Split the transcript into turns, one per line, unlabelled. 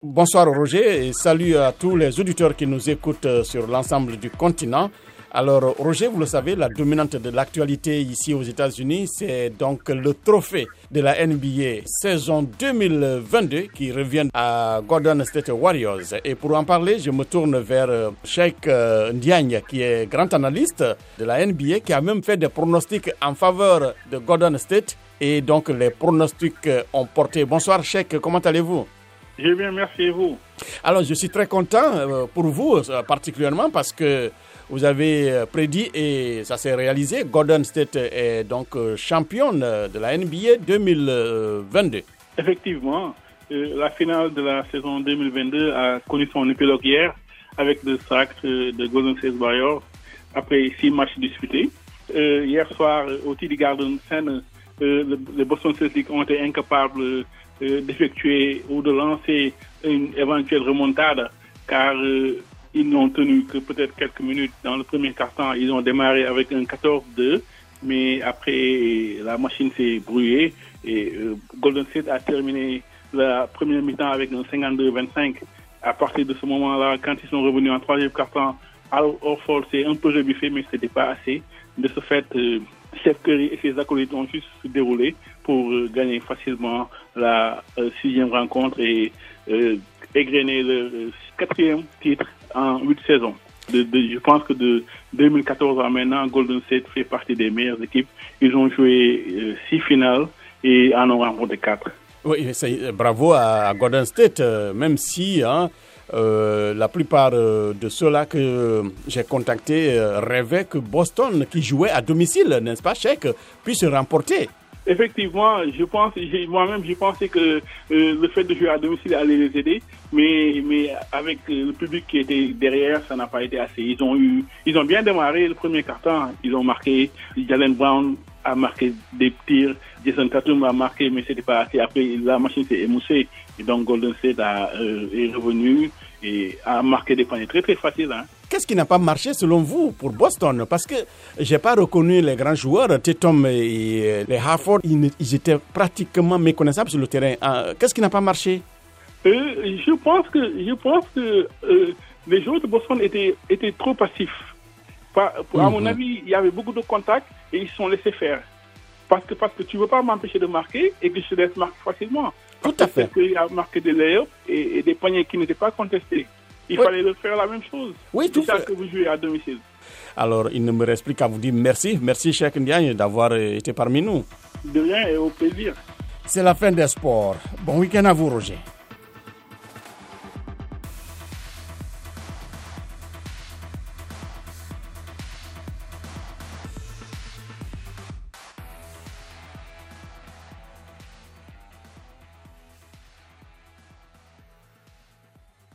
Bonsoir Roger et salut à tous les auditeurs qui nous écoutent euh, sur l'ensemble du continent. Alors Roger, vous le savez, la dominante de l'actualité ici aux États-Unis, c'est donc le trophée de la NBA saison 2022 qui revient à Golden State Warriors. Et pour en parler, je me tourne vers euh, Sheikh euh, Ndiagne qui est grand analyste de la NBA qui a même fait des pronostics en faveur de Golden State et donc les pronostics ont porté. Bonsoir Sheikh, comment allez-vous?
Je bien, merci vous.
Alors, je suis très content euh, pour vous, euh, particulièrement parce que vous avez euh, prédit et ça s'est réalisé. Golden State est donc championne de la NBA 2022.
Effectivement, la finale de la saison 2022 a connu son épilogue hier avec le sacre de Golden State Warriors après six matchs disputés. hier soir, au TD Garden Center, les Boston Celtics ont été incapables d'effectuer ou de lancer une éventuelle remontada, car euh, ils n'ont tenu que peut-être quelques minutes dans le premier quart-temps. Ils ont démarré avec un 14-2, mais après la machine s'est brouillée et euh, Golden State a terminé la première mi-temps avec un 52-25. À partir de ce moment-là, quand ils sont revenus en troisième quart-temps, alors Orford s'est un peu rebuffé, mais ce n'était pas assez. De ce fait, Steph Curry et ses acolytes ont juste déroulé pour euh, gagner facilement la euh, sixième rencontre et euh, égrener le quatrième titre en huit saisons. je pense que de 2014 à maintenant, Golden State fait partie des meilleures équipes. Ils ont joué six finales et en ont remporté quatre.
Oui, bravo à, Golden State, même si hein, euh, la plupart euh, de ceux-là que j'ai contactés euh, rêvaient que Boston, qui jouait à domicile, n'est-ce pas, Cheikh, puisse remporter.
Effectivement, je pense, moi-même, j'ai pensé que le fait de jouer à domicile allait les aider, mais, mais avec le public qui était derrière, ça n'a pas été assez. Ils ont eu, ils ont bien démarré le premier quart-temps. Ils ont marqué. Jalen Brown a marqué des tirs. Jason Tatum a marqué, mais c'était pas assez. Après, la machine s'est émoussée. Et donc, Golden State a, euh, est revenu et a marqué des paniers très, très faciles. Hein.
Qu'est-ce qui n'a pas marché selon vous pour Boston? Parce que j'ai pas reconnu les grands joueurs, Tatum et les Harford, ils, étaient pratiquement méconnaissables sur le terrain. Ah, qu'est-ce qui n'a pas marché?
Euh, Je pense que, je pense que euh, les joueurs de Boston étaient, étaient trop passifs. À mon mhm. avis, il y avait beaucoup de contacts et ils se sont laissés faire. Parce que, parce que tu ne veux pas m'empêcher de marquer et que je te laisse marquer facilement.
Tout à fait. Parce
qu'il a marqué des layers et, des paniers qui n'étaient pas contestés. Il fallait le faire la même chose.
Oui, tout
ça que vous jouez à domicile.
Alors, il ne me reste plus qu'à vous dire merci. Merci, Cheikh Ndiaye, d'avoir été parmi nous.
De rien et au plaisir.
C'est la fin des sports. Bon week-end à vous, Roger.